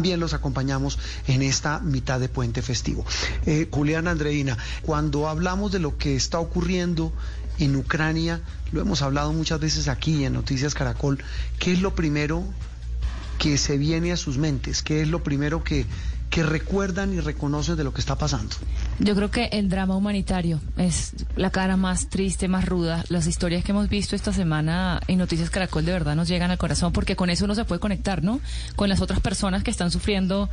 también los acompañamos en esta mitad de puente festivo. Eh, Julián Andreina, cuando hablamos de lo que está ocurriendo en Ucrania, lo hemos hablado muchas veces aquí en Noticias Caracol, ¿qué es lo primero que se viene a sus mentes? ¿Qué es lo primero que, que recuerdan y reconocen de lo que está pasando? Yo creo que el drama humanitario es la cara más triste, más ruda. Las historias que hemos visto esta semana en Noticias Caracol de verdad nos llegan al corazón porque con eso uno se puede conectar, ¿no? Con las otras personas que están sufriendo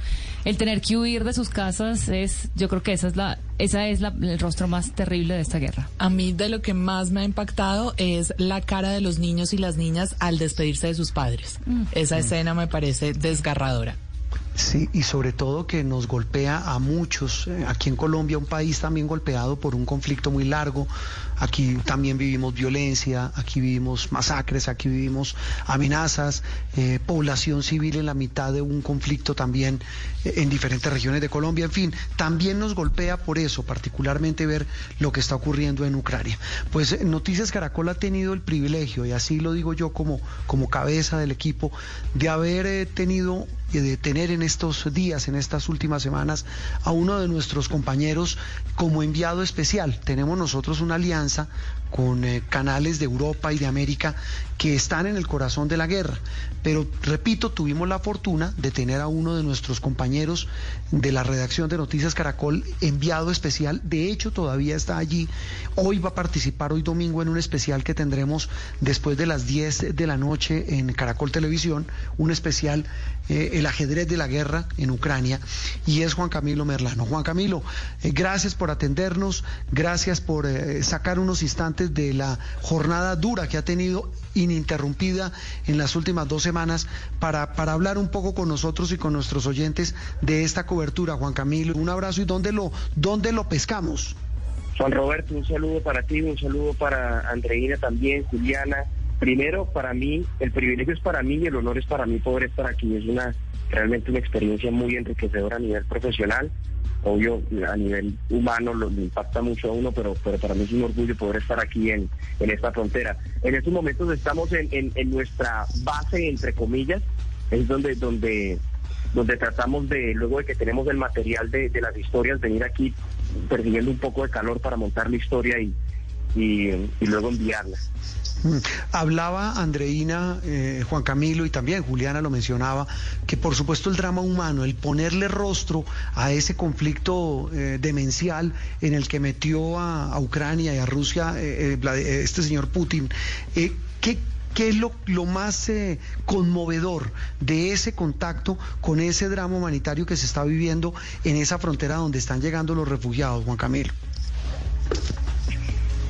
el tener que huir de sus casas es, yo creo que esa es la, esa es la, el rostro más terrible de esta guerra. A mí de lo que más me ha impactado es la cara de los niños y las niñas al despedirse de sus padres. Mm. Esa mm. escena me parece desgarradora. Sí, y sobre todo que nos golpea a muchos. Eh, aquí en Colombia, un país también golpeado por un conflicto muy largo. Aquí también vivimos violencia, aquí vivimos masacres, aquí vivimos amenazas, eh, población civil en la mitad de un conflicto también eh, en diferentes regiones de Colombia. En fin, también nos golpea por eso, particularmente ver lo que está ocurriendo en Ucrania. Pues Noticias Caracol ha tenido el privilegio, y así lo digo yo como, como cabeza del equipo, de haber tenido y de tener en estos días, en estas últimas semanas, a uno de nuestros compañeros como enviado especial. Tenemos nosotros una alianza con eh, canales de Europa y de América que están en el corazón de la guerra. Pero, repito, tuvimos la fortuna de tener a uno de nuestros compañeros de la redacción de Noticias Caracol enviado especial. De hecho, todavía está allí. Hoy va a participar, hoy domingo, en un especial que tendremos después de las 10 de la noche en Caracol Televisión, un especial, eh, El ajedrez de la guerra en Ucrania, y es Juan Camilo Merlano. Juan Camilo, eh, gracias por atendernos, gracias por sacar unos instantes de la jornada dura que ha tenido ininterrumpida en las últimas dos semanas para, para hablar un poco con nosotros y con nuestros oyentes de esta cobertura. Juan Camilo, un abrazo y dónde lo, dónde lo pescamos. Juan Roberto, un saludo para ti, un saludo para Andreina también, Juliana. Primero, para mí, el privilegio es para mí y el honor es para mí poder estar aquí. Es una realmente una experiencia muy enriquecedora a nivel profesional obvio a nivel humano lo, impacta mucho a uno, pero, pero para mí es un orgullo poder estar aquí en, en esta frontera. En estos momentos estamos en, en, nuestra base, entre comillas, es donde, donde, donde tratamos de, luego de que tenemos el material de, de las historias, venir aquí persiguiendo un poco de calor para montar la historia y, y, y luego enviarla. Mm. Hablaba Andreina, eh, Juan Camilo y también Juliana lo mencionaba, que por supuesto el drama humano, el ponerle rostro a ese conflicto eh, demencial en el que metió a, Ucrania y a Rusia eh, este señor Putin, ¿qué, ¿Qué es lo, lo más conmovedor de ese contacto con ese drama humanitario que se está viviendo en esa frontera donde están llegando los refugiados, Juan Camilo?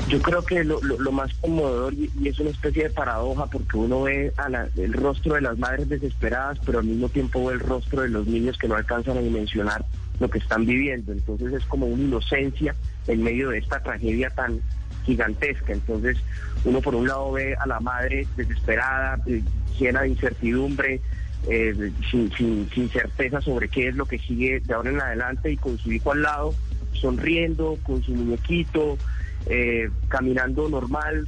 Yo creo que lo, más conmovedor, y, es una especie de paradoja, porque uno ve el rostro de las madres desesperadas, pero al mismo tiempo ve el rostro de los niños que no alcanzan a dimensionar lo que están viviendo. Entonces es como una inocencia en medio de esta tragedia tan gigantesca. Entonces uno por un lado ve a la madre desesperada, eh, llena de incertidumbre, eh, sin, sin certeza sobre qué es lo que sigue de ahora en adelante y con su hijo al lado, sonriendo, con su muñequito eh, caminando normal.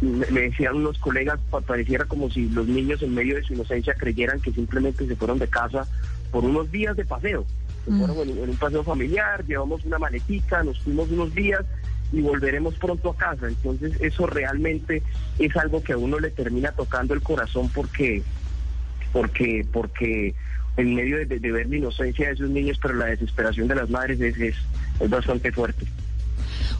Me, decían unos colegas, pareciera como si los niños en medio de su inocencia creyeran que simplemente se fueron de casa por unos días de paseo. Se fueron en, en, un paseo familiar, llevamos una maletica, nos fuimos unos días y volveremos pronto a casa. Entonces eso realmente es algo que a uno le termina tocando el corazón porque, porque, porque en medio de, ver la inocencia de esos niños, pero la desesperación de las madres es, es bastante fuerte.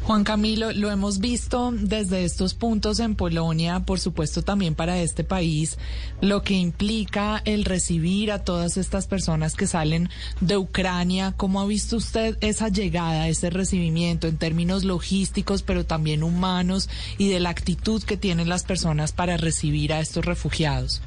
Juan Camilo, lo hemos visto desde estos puntos en Polonia, por supuesto también para este país, lo que implica el recibir a todas estas personas que salen de Ucrania. ¿Cómo ha visto usted esa llegada, ese recibimiento en términos logísticos, pero también humanos y de la actitud que tienen las personas para recibir a estos refugiados?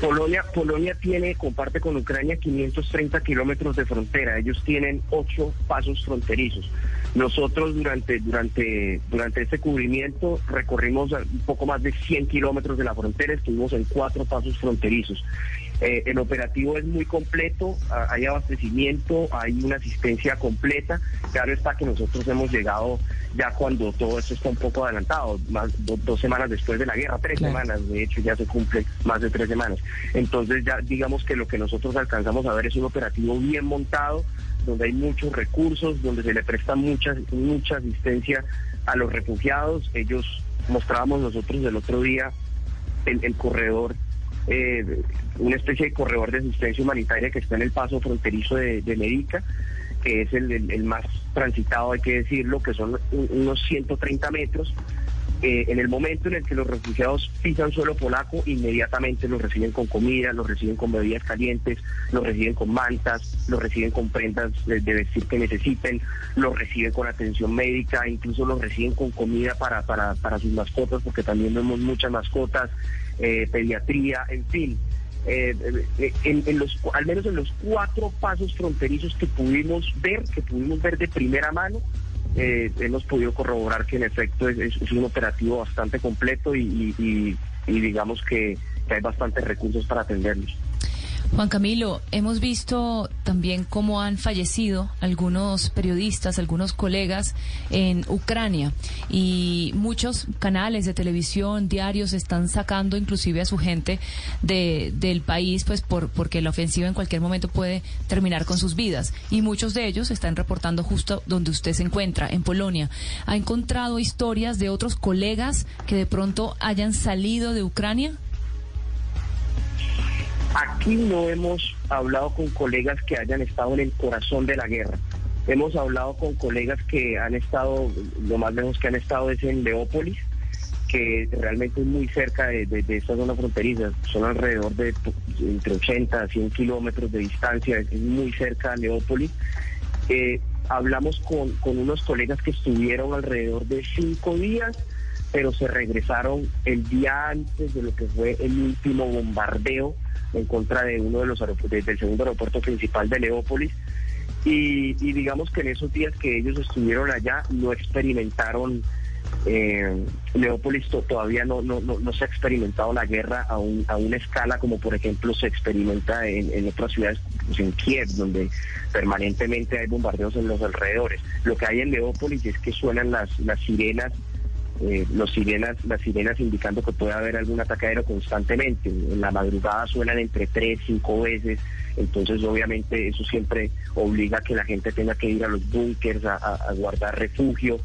Polonia, Polonia tiene, comparte con Ucrania 530 kilómetros de frontera. Ellos tienen ocho pasos fronterizos. Nosotros durante, durante, durante este cubrimiento recorrimos un poco más de 100 kilómetros de la frontera, estuvimos en cuatro pasos fronterizos. Eh, el operativo es muy completo, hay abastecimiento, hay una asistencia completa. Claro está que nosotros hemos llegado ya cuando todo esto está un poco adelantado, más dos semanas después de la guerra, tres semanas, de hecho ya se cumple más de tres semanas. Entonces ya digamos que lo que nosotros alcanzamos a ver es un operativo bien montado, donde hay muchos recursos, donde se le presta mucha, mucha asistencia a los refugiados. Ellos mostrábamos nosotros el otro día el, el corredor eh, una especie de corredor de asistencia humanitaria que está en el paso fronterizo de, de Medica, que es el, más transitado, hay que decirlo, que son unos 130 metros. Eh, en el momento en el que los refugiados pisan suelo polaco, inmediatamente los reciben con comida, los reciben con bebidas calientes, los reciben con mantas, los reciben con prendas de, vestir que necesiten, los reciben con atención médica, incluso los reciben con comida para, para, para sus mascotas, porque también vemos muchas mascotas, eh, pediatría, en fin. Eh, eh, en, los, al menos en los cuatro pasos fronterizos que pudimos ver, que pudimos ver de primera mano, hemos podido corroborar que en efecto es, un operativo bastante completo y, digamos que hay bastantes recursos para atenderlos. Juan Camilo, hemos visto también cómo han fallecido algunos periodistas, algunos colegas en Ucrania y muchos canales de televisión, diarios están sacando inclusive a su gente de, del país pues por, porque la ofensiva en cualquier momento puede terminar con sus vidas y muchos de ellos están reportando justo donde usted se encuentra, en Polonia. ¿Ha encontrado historias de otros colegas que de pronto hayan salido de Ucrania? Aquí no hemos hablado con colegas que hayan estado en el corazón de la guerra. Hemos hablado con colegas que han estado, lo más lejos que han estado es en Leópolis, que realmente es muy cerca de, esta zona fronteriza, son alrededor de entre 80 a 100 kilómetros de distancia, es muy cerca de Leópolis. Eh, hablamos con unos colegas que estuvieron alrededor de cinco días, pero se regresaron el día antes de lo que fue el último bombardeo en contra de uno de los aeropuertos, del segundo aeropuerto principal de Leópolis. Y, digamos que en esos días que ellos estuvieron allá no experimentaron, eh, Leópolis todavía no, no, no, se ha experimentado la guerra a, a una escala como por ejemplo se experimenta en, otras ciudades, pues en Kiev, donde permanentemente hay bombardeos en los alrededores. Lo que hay en Leópolis es que suenan las, las sirenas eh, los sirenas, las sirenas indicando que puede haber algún aéreo constantemente. En la madrugada suenan entre tres, cinco veces, entonces obviamente eso siempre obliga a que la gente tenga que ir a los búnkers a guardar refugio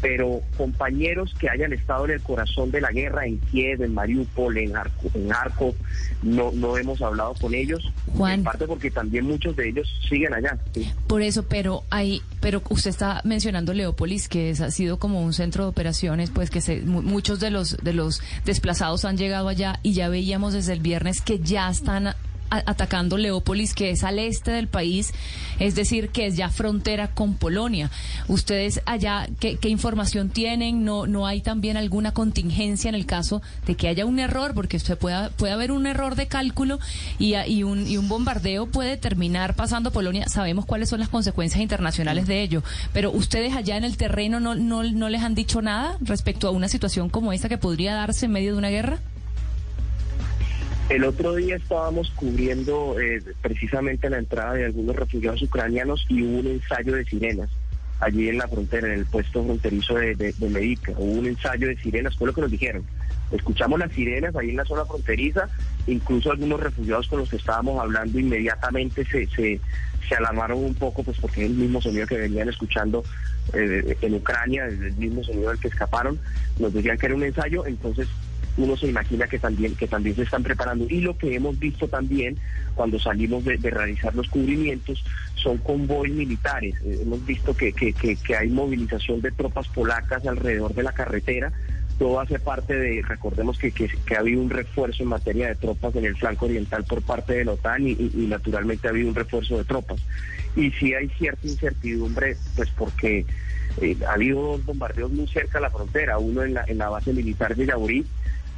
pero compañeros que hayan estado en el corazón de la guerra, en Kiev, en Mariupol, en Arco, en Arco no, no hemos hablado con ellos. Juan. En parte porque también muchos de ellos siguen allá. Por eso, pero hay, pero usted está mencionando Leópolis, que ha sido como un centro de operaciones, pues que se, muchos de los, de los desplazados han llegado allá y ya veíamos desde el viernes que ya están atacando Leópolis, que es al este del país, es decir, que es ya frontera con Polonia. ¿Ustedes allá qué, información tienen? ¿No, ¿No hay también alguna contingencia en el caso de que haya un error? Porque usted puede, puede haber un error de cálculo y, y, un, y un bombardeo puede terminar pasando Polonia. Sabemos cuáles son las consecuencias internacionales de ello, pero ustedes allá en el terreno no, no, no les han dicho nada respecto a una situación como esta que podría darse en medio de una guerra? El otro día estábamos cubriendo eh, precisamente la entrada de algunos refugiados ucranianos y hubo un ensayo de sirenas allí en la frontera, en el puesto fronterizo de, Medica. Hubo un ensayo de sirenas, fue lo que nos dijeron. Escuchamos las sirenas ahí en la zona fronteriza, incluso algunos refugiados con los que estábamos hablando inmediatamente se, se, se alarmaron un poco, pues porque es el mismo sonido que venían escuchando eh, en Ucrania, el mismo sonido del que escaparon. Nos decían que era un ensayo, entonces uno se imagina que también, que también se están preparando. Y lo que hemos visto también cuando salimos de, realizar los cubrimientos son convoys militares. Eh, hemos visto que, que, que, hay movilización de tropas polacas alrededor de la carretera todo hace parte de, recordemos que, que, ha habido un refuerzo en materia de tropas en el flanco oriental por parte de la OTAN y, naturalmente ha habido un refuerzo de tropas. Y sí hay cierta incertidumbre, pues porque eh, ha habido dos bombardeos muy cerca de la frontera, uno en la, en la base militar de Yaburí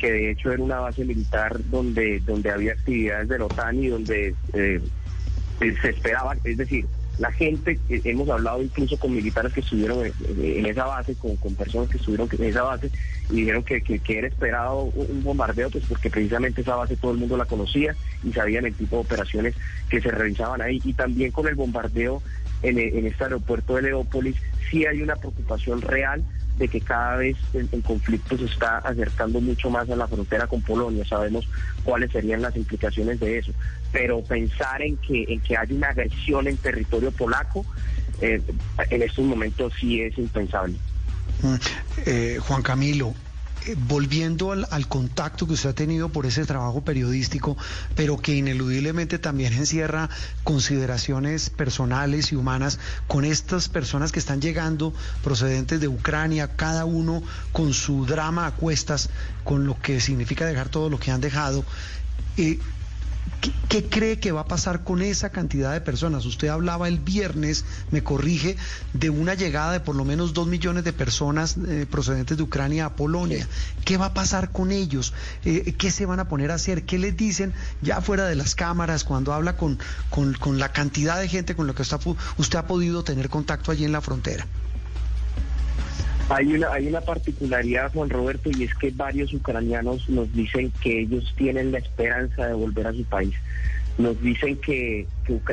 que de hecho era una base militar donde, donde había actividades de la OTAN y donde eh, eh, se esperaba, es decir, la gente, eh, hemos hablado incluso con militares que estuvieron en, esa base, con, personas que estuvieron en esa base, y dijeron que, que, era esperado un bombardeo, pues porque precisamente esa base todo el mundo la conocía y sabían el tipo de operaciones que se realizaban ahí. Y también con el bombardeo en, en este aeropuerto de Leópolis, sí hay una preocupación real de que cada vez el, conflicto se está acercando mucho más a la frontera con Polonia. Sabemos cuáles serían las implicaciones de eso. Pero pensar en que, en que hay una agresión en territorio polaco, eh, en estos momentos sí es impensable. Mm, eh, Juan Camilo, eh, volviendo al, contacto que usted ha tenido por ese trabajo periodístico, pero que ineludiblemente también encierra consideraciones personales y humanas con estas personas que están llegando procedentes de Ucrania, cada uno con su drama a cuestas, con lo que significa dejar todo lo que han dejado. Eh, ¿Qué, cree que va a pasar con esa cantidad de personas? Usted hablaba el viernes, me corrige, de una llegada de por lo menos dos millones de personas eh, procedentes de Ucrania a Polonia. ¿Qué va a pasar con ellos? Eh, ¿Qué se van a poner a hacer? ¿Qué les dicen ya fuera de las cámaras cuando habla con, con, la cantidad de gente con la que usted ha podido tener contacto allí en la frontera? Hay una, hay una particularidad, Juan Roberto, y es que varios ucranianos nos dicen que ellos tienen la esperanza de volver a su país. Nos dicen que,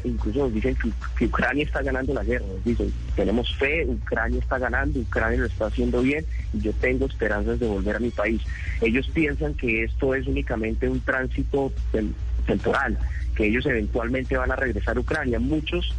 incluso nos dicen que, Ucrania está ganando la guerra. Nos dicen, tenemos fe, Ucrania está ganando, Ucrania lo está haciendo bien y yo tengo esperanzas de volver a mi país. Ellos piensan que esto es únicamente un tránsito temporal, que ellos eventualmente van a regresar a Ucrania. Muchos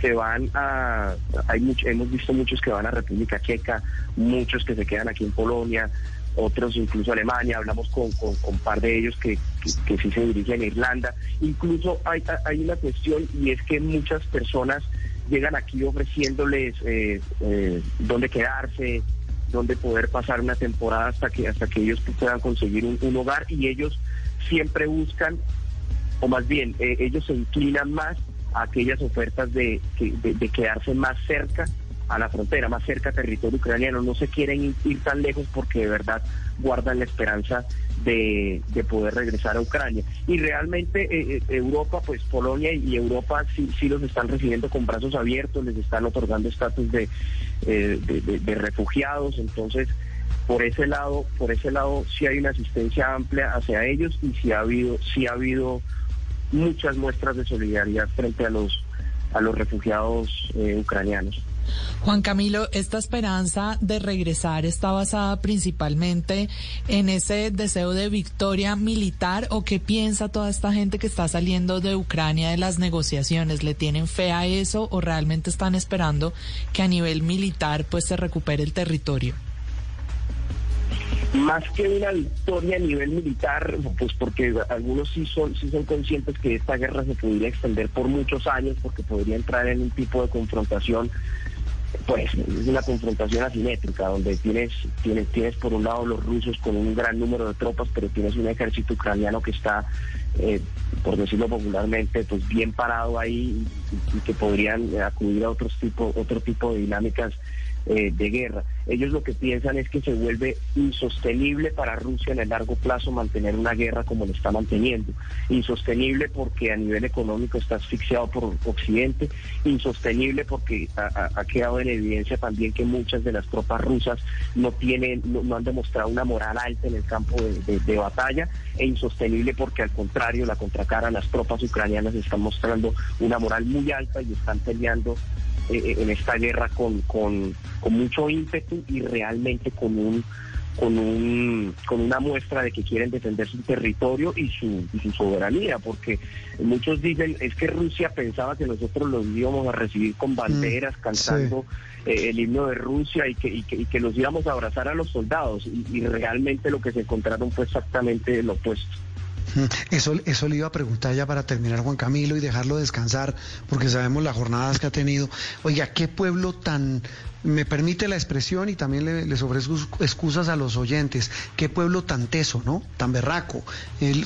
se van a, hay hemos visto muchos que van a República Checa, muchos que se quedan aquí en Polonia, otros incluso Alemania, hablamos con, un par de ellos que, que, sí se dirigen a Irlanda. Incluso hay, hay una cuestión y es que muchas personas llegan aquí ofreciéndoles eh, eh, dónde quedarse, dónde poder pasar una temporada hasta que hasta que ellos puedan conseguir un, hogar y ellos siempre buscan, o más bien, eh, ellos se inclinan más aquellas ofertas de, de, quedarse más cerca a la frontera, más cerca al territorio ucraniano. No se quieren ir, tan lejos porque de verdad guardan la esperanza de, poder regresar a Ucrania. Y realmente eh, eh, Europa, pues Polonia y Europa sí, sí los están recibiendo con brazos abiertos, les están otorgando estatus de, eh, de, refugiados. Entonces, por ese lado, por ese lado sí hay una asistencia amplia hacia ellos y sí ha habido, sí ha habido muchas muestras de solidaridad frente a los, a los refugiados eh, ucranianos. Juan Camilo, esta esperanza de regresar está basada principalmente en ese deseo de victoria militar o qué piensa toda esta gente que está saliendo de Ucrania de las negociaciones? ¿Le tienen fe a eso o realmente están esperando que a nivel militar pues se recupere el territorio? Más que una victoria a nivel militar, pues porque algunos sí son, sí son conscientes que esta guerra se podría extender por muchos años, porque podría entrar en un tipo de confrontación, pues es una confrontación asimétrica, donde tienes, tienes, tienes por un lado los rusos con un gran número de tropas, pero tienes un ejército ucraniano que está, eh, por decirlo popularmente, pues bien parado ahí y, que podrían acudir a otros tipo, otro tipo de dinámicas eh, de guerra. Ellos lo que piensan es que se vuelve insostenible para Rusia en el largo plazo mantener una guerra como lo está manteniendo. Insostenible porque a nivel económico está asfixiado por Occidente, insostenible porque ha, quedado en evidencia también que muchas de las tropas rusas no tienen, no, han demostrado una moral alta en el campo de, batalla, e insostenible porque al contrario, la contracara, las tropas ucranianas están mostrando una moral muy alta y están peleando eh, eh, en esta guerra con, con, con, mucho ímpetu y realmente con un con un con una muestra de que quieren defender su territorio y su, y su soberanía, porque muchos dicen es que Rusia pensaba que nosotros los íbamos a recibir con banderas, mm, cantando eh, el himno de Rusia y que, y que, y que los íbamos a abrazar a los soldados, y, y realmente lo que se encontraron fue exactamente lo opuesto. Eso, eso le iba a preguntar ya para terminar, Juan Camilo, y dejarlo descansar, porque sabemos las jornadas que ha tenido. Oiga, qué pueblo tan me permite la expresión y también les ofrezco excusas a los oyentes. Qué pueblo tan teso, ¿no? Tan berraco.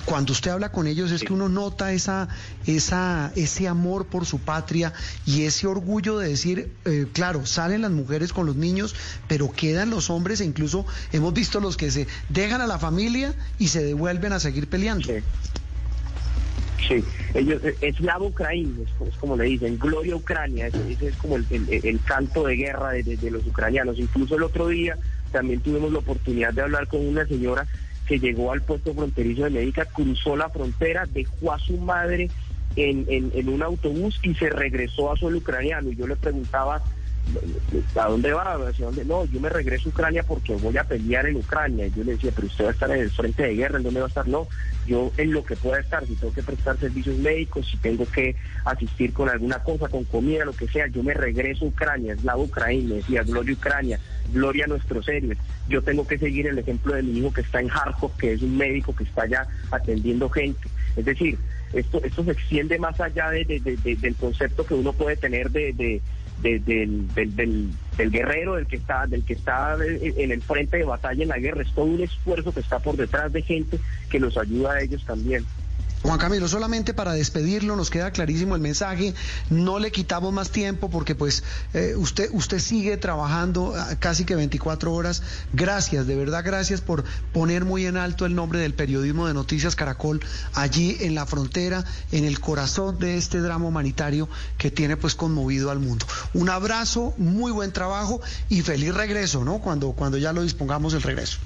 cuando usted habla con ellos es que uno nota esa, esa, ese amor por su patria y ese orgullo de decir, eh, claro, salen las mujeres con los niños, pero quedan los hombres e incluso hemos visto los que se dejan a la familia y se devuelven a seguir peleando. Sí, ellos, eh, es la Ucrania, es, como le dicen, Gloria Ucrania, ese, es como el, canto de guerra de, los ucranianos. Incluso el otro día también tuvimos la oportunidad de hablar con una señora que llegó al puesto fronterizo de Médica, cruzó la frontera, dejó a su madre en, en, un autobús y se regresó a suelo ucraniano. Y yo le preguntaba, ¿a dónde va? ¿Hacia dónde? No, yo me regreso a Ucrania porque voy a pelear en Ucrania. Y yo le decía, pero usted va a estar en el frente de guerra, ¿en dónde va a estar? No, yo en lo que pueda estar, si tengo que prestar servicios médicos, si tengo que asistir con alguna cosa, con comida, lo que sea, yo me regreso a Ucrania, es la Ucrania, decía, gloria Ucrania, gloria a nuestros héroes. Yo tengo que seguir el ejemplo de mi hijo que está en Kharkov, que es un médico que está allá atendiendo gente. Es decir, esto, esto se extiende más allá del concepto que uno puede tener de del, del, guerrero, del que está, del que está en el frente de batalla en la guerra. Es todo un esfuerzo que está por detrás de gente que los ayuda a ellos también. Juan Camilo, solamente para despedirlo, nos queda clarísimo el mensaje, no le quitamos más tiempo porque pues eh, usted, usted sigue trabajando ah, casi que 24 horas. Gracias, de verdad gracias por poner muy en alto el nombre del periodismo de Noticias Caracol allí en la frontera, en el corazón de este drama humanitario que tiene pues conmovido al mundo. Un abrazo, muy buen trabajo y feliz regreso, ¿no? Cuando, cuando ya lo dispongamos el regreso.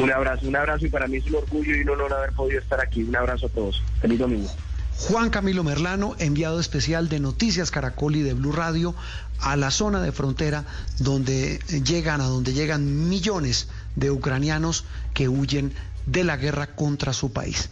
Un abrazo, un abrazo y para mí es un orgullo y un honor haber podido estar aquí. Un abrazo a todos. Feliz domingo. Juan Camilo Merlano, enviado especial de Noticias Caracol y de Blue Radio a la zona de frontera donde llegan, a donde llegan millones de ucranianos que huyen de la guerra contra su país.